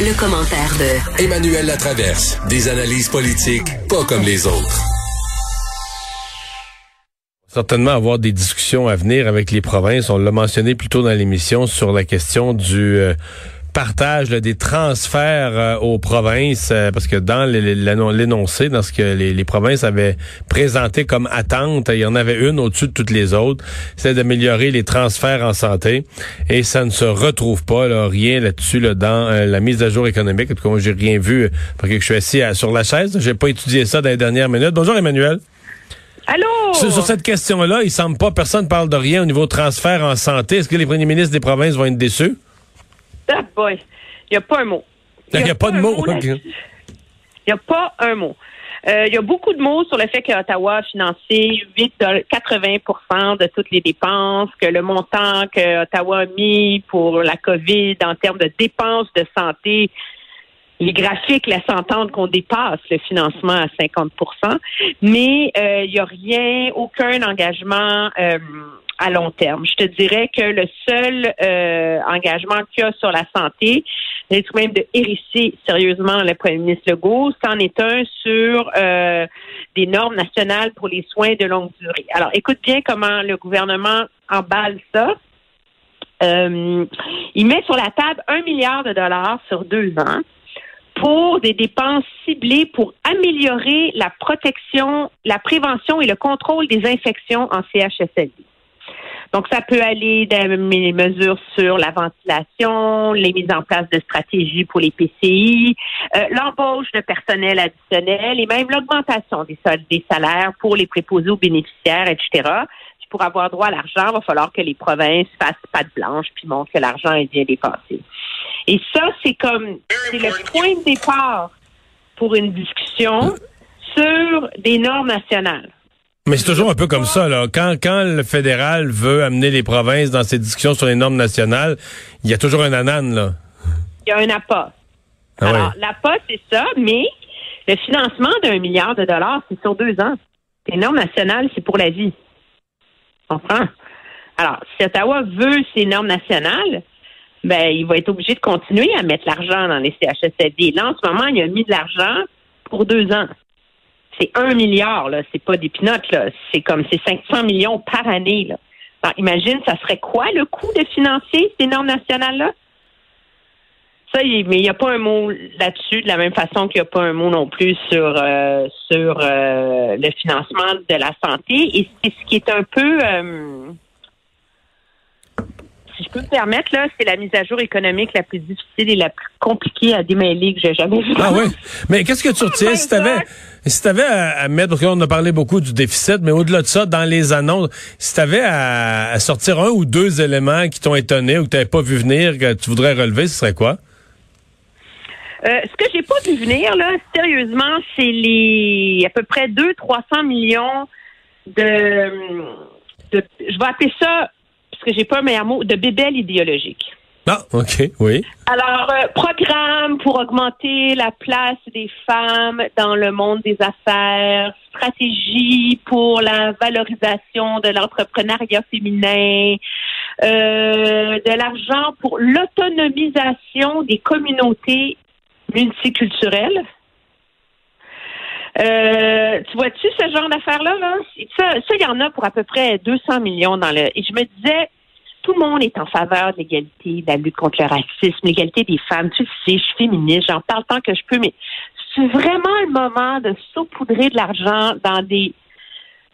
Le, commentaire de Emmanuel Latraverse. Des analyses politiques pas comme les autres. Certainement avoir des discussions à venir avec les provinces. On l'a mentionné plus tôt dans l'émission sur la question du euh, partage des transferts euh, aux provinces, euh, parce que dans l'énoncé, dans ce que les, provinces avaient présenté comme attente, il y en avait une au-dessus de toutes les autres, c'est d'améliorer les transferts en santé, et ça ne se retrouve pas, là, rien là-dessus là, dans euh, la mise à jour économique. En tout cas, moi, j'ai rien vu, parce que je suis assis sur la chaise, j'ai pas étudié ça dans les dernières minutes. Bonjour Emmanuel. Allô? Sur, cette question-là, il semble pas, personne parle de rien au niveau transfert en santé. Est-ce que les premiers ministres des provinces vont être déçus? Ah boy, il n'y a pas un mot. Il n'y a, pas, de mot. Il n'y a pas un mot. Euh, il y a beaucoup de mots sur le fait que Ottawa a financé 8, 80 de toutes les dépenses, que le montant que Ottawa a mis pour la COVID en termes de dépenses de santé, les graphiques laissent entendre qu'on dépasse le financement à 50% mais euh, il n'y a rien, aucun engagement. Euh, à long terme. Je te dirais que le seul euh, engagement qu'il y a sur la santé, c'est tout même de hérisser sérieusement le premier ministre Legault, c'en est un sur euh, des normes nationales pour les soins de longue durée. Alors, écoute bien comment le gouvernement emballe ça. Euh, il met sur la table un milliard de dollars sur deux ans pour des dépenses ciblées pour améliorer la protection, la prévention et le contrôle des infections en CHSLD. Donc, ça peut aller des mesures sur la ventilation, les mises en place de stratégies pour les PCI, euh, l'embauche de personnel additionnel et même l'augmentation des, des salaires pour les préposés aux bénéficiaires, etc. pour avoir droit à l'argent, il va falloir que les provinces fassent patte blanche puis montrent que l'argent est bien dépensé. Et ça, c'est comme, c'est le point de départ pour une discussion sur des normes nationales. Mais c'est toujours un peu comme ça, là. Quand, quand le fédéral veut amener les provinces dans ces discussions sur les normes nationales, il y a toujours un anane, là. Il y a un appât. Ah Alors, l'appât, c'est ça, mais le financement d'un milliard de dollars, c'est sur deux ans. Les normes nationales, c'est pour la vie. Comprends? Alors, si Ottawa veut ces normes nationales, ben, il va être obligé de continuer à mettre l'argent dans les CHSLD. Là, en ce moment, il a mis de l'argent pour deux ans c'est un milliard, là. C'est pas des pinottes, là. C'est comme, c'est 500 millions par année, là. Alors, imagine, ça serait quoi le coût de financer ces normes nationales-là? Ça, mais il n'y a pas un mot là-dessus, de la même façon qu'il n'y a pas un mot non plus sur euh, sur euh, le financement de la santé. Et c'est ce qui est un peu euh, si je peux me permettre, là, c'est la mise à jour économique la plus difficile et la plus compliquée à démêler que j'ai jamais vue. Ah oui. Mais qu'est-ce que tu retiens? Si t'avais, si t'avais à, à mettre, parce qu'on a parlé beaucoup du déficit, mais au-delà de ça, dans les annonces, si t'avais à, à sortir un ou deux éléments qui t'ont étonné ou que t'avais pas vu venir, que tu voudrais relever, ce serait quoi? Euh, ce que j'ai pas vu venir, là, sérieusement, c'est les à peu près 200-300 millions de, de, je vais appeler ça que j'ai pas un meilleur mot, de bébelles idéologiques. Ah, OK, oui. Alors, euh, programme pour augmenter la place des femmes dans le monde des affaires, stratégie pour la valorisation de l'entrepreneuriat féminin, euh, de l'argent pour l'autonomisation des communautés multiculturelles. Euh, tu vois-tu ce genre d'affaires-là? Là? Ça, il y en a pour à peu près 200 millions dans le. Et je me disais, tout le monde est en faveur de l'égalité, de la lutte contre le racisme, l'égalité des femmes. Tu sais, je suis féministe, j'en parle tant que je peux, mais c'est vraiment le moment de saupoudrer de l'argent dans des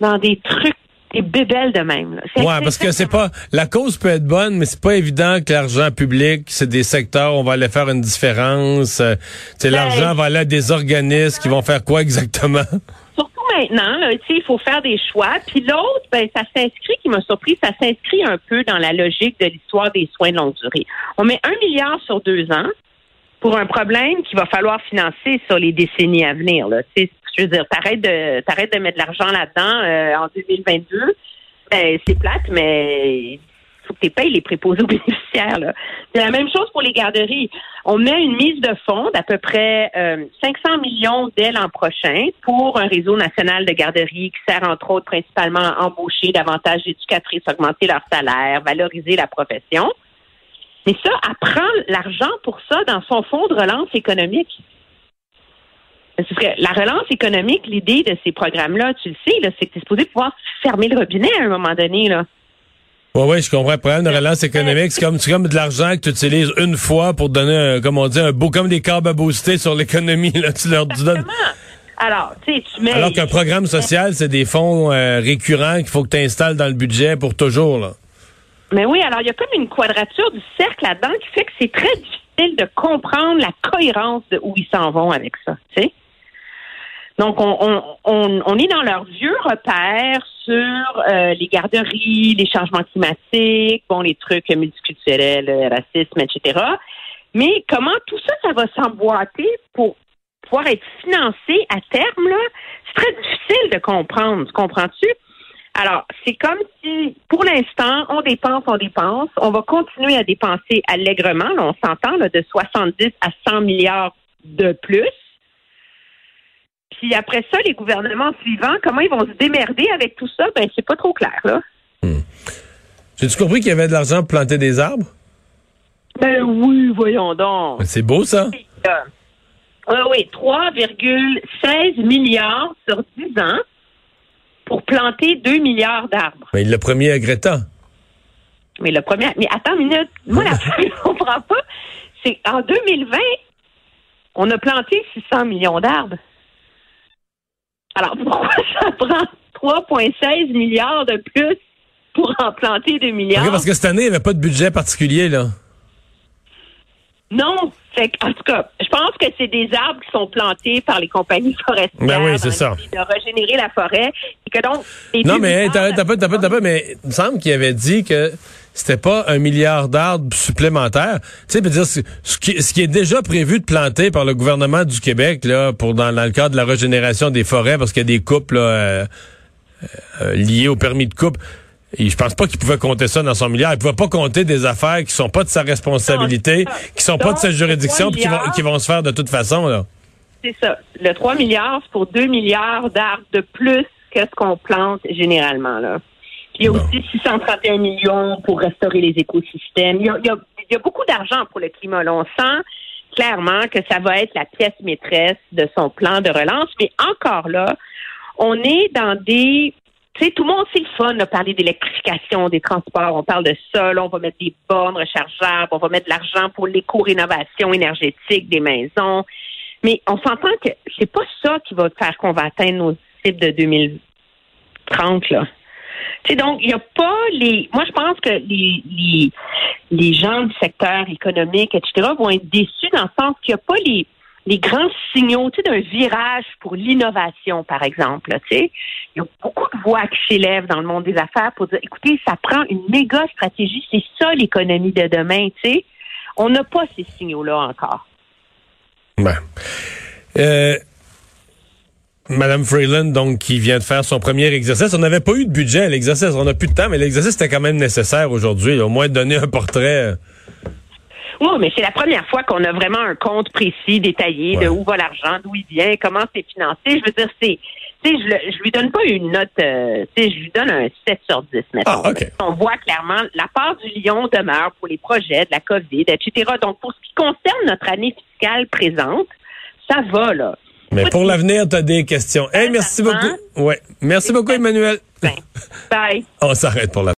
dans des trucs des bébelles de même. Ouais, parce que c'est pas la cause peut être bonne, mais c'est pas évident que l'argent public, c'est des secteurs où on va aller faire une différence. Euh, c'est ben, l'argent va aller à des organismes qui vont faire quoi exactement? Surtout maintenant, là, il faut faire des choix. Puis l'autre, ben, ça s'inscrit, qui m'a surpris, ça s'inscrit un peu dans la logique de l'histoire des soins de longue durée. On met un milliard sur deux ans pour un problème qu'il va falloir financer sur les décennies à venir. Là. Je veux dire, t'arrêtes de t'arrêtes de mettre de l'argent là-dedans euh, en 2022. Ben, c'est plate, mais faut que tu payes les préposés aux bénéficiaires. C'est la même chose pour les garderies. On met une mise de fonds d'à peu près euh, 500 millions dès l'an prochain pour un réseau national de garderies qui sert entre autres principalement à embaucher davantage d'éducatrices, augmenter leur salaire, valoriser la profession. Mais ça, elle prend l'argent pour ça dans son fonds de relance économique. Ce serait- la relance économique, l'idée de ces programmes-là, tu le sais, c'est que tu es supposé pouvoir fermer le robinet à un moment donné. Là. Oui, oui, je comprends. Le problème de relance économique, c'est comme, comme de l'argent que tu utilises une fois pour donner, un, comme on dit, un beau, comme des câbles à booster sur l'économie. Là, tu leur donnes. Alors, tu sais, tu mets. Alors qu'un programme social, c'est des fonds euh, récurrents qu'il faut que tu installes dans le budget pour toujours. Là. Mais oui, alors il y a comme une quadrature du cercle là-dedans qui fait que c'est très difficile de comprendre la cohérence de où ils s'en vont avec ça. Tu sais? Donc, on, est dans leurs vieux repères sur euh, les garderies, les changements climatiques, bon, les trucs multiculturels, le racisme, etc. Mais comment tout ça, ça va s'emboîter pour pouvoir être financé à terme, là, c'est très difficile de comprendre. Tu comprends-tu? Alors, c'est comme si, pour l'instant, on dépense, on dépense. On va continuer à dépenser allègrement. On s'entend de 70 à 100 milliards de plus. Puis après ça, les gouvernements suivants, comment ils vont se démerder avec tout ça? Ben, c'est pas trop clair, là. J'ai-tu compris qu'il y avait de l'argent pour planter des arbres? Ben oui, voyons donc. C'est beau, ça? Oui, oui, 3,16 milliards sur 10 ans pour planter 2 milliards d'arbres. Mais il l'a promis à Greta. Mais le premier, mais attends une minute. Moi, la je ne comprends pas. C'est en 2020, on a planté 600 millions d'arbres. Alors, pourquoi ça prend 3,16 milliards de plus pour en planter 2 milliards? Ok, parce que cette année, il n'y avait pas de budget particulier, là. Non. Fait en tout cas, je pense que c'est des arbres qui sont plantés par les compagnies forestières. Ben oui, c'est ça. De régénérer la forêt. Et que donc, les Non, mais t'as pas, t'as pas, mais il me semble qu'il avait dit que c'était pas un milliard d'arbres supplémentaires. Tu sais, dire, ce ce qui, ce qui est déjà prévu de planter par le gouvernement du Québec, là, pour dans, dans le cadre de la régénération des forêts, parce qu'il y a des coupes, là, euh, euh, liées au permis de coupe. Et je pense pas qu'il pouvait compter ça dans son milliard. Il pouvait pas compter des affaires qui sont pas de sa responsabilité, Non, qui sont pas de sa juridiction, puis qui vont, milliard- qui vont se faire de toute façon, là. C'est ça. Le 3 milliards, c'est pour 2 milliards d'arbres de plus que ce qu'on plante généralement. Là. Il y a Bon. aussi 631 millions pour restaurer les écosystèmes. Il y a, il y a- il y a beaucoup d'argent pour le climat. Là. On sent clairement que ça va être la pièce maîtresse de son plan de relance. Mais encore là, on est dans des... Tu sais, tout le monde, c'est le fun de parler d'électrification des transports. On parle de ça. là, on va mettre des bornes rechargeables. On va mettre de l'argent pour l'éco-rénovation énergétique des maisons. Mais on s'entend que c'est pas ça qui va faire qu'on va atteindre nos cibles de 2030, là. Donc, il n'y a pas les. Moi, je pense que les, les, gens du secteur économique, etc., vont être déçus dans le sens qu'il n'y a pas les, les grands signaux, d'un virage pour l'innovation, par exemple. il y a beaucoup de voix qui s'élèvent dans le monde des affaires pour dire, écoutez, ça prend une méga stratégie, c'est ça l'économie de demain. Tu on n'a pas ces signaux-là encore. Euh, Madame Freeland, donc, qui vient de faire son premier exercice. On n'avait pas eu de budget à l'exercice. On n'a plus de temps, mais l'exercice était quand même nécessaire aujourd'hui. Au moins donner un portrait. Oui, mais c'est la première fois qu'on a vraiment un compte précis, détaillé, Ouais. de où va l'argent, d'où il vient, comment c'est financé. Je veux dire, c'est. Je, le- je lui donne pas une note, euh, je lui donne un 7 sur 10, mettons. Ah. On voit clairement, la part du lion demeure pour les projets, de la COVID, etc. Donc, pour ce qui concerne notre année fiscale présente, ça va, là. Mais pour l'avenir, tu as des questions. Hey, merci beaucoup. Ouais. Merci beaucoup, Emmanuel. Ben, Bye. On s'arrête pour la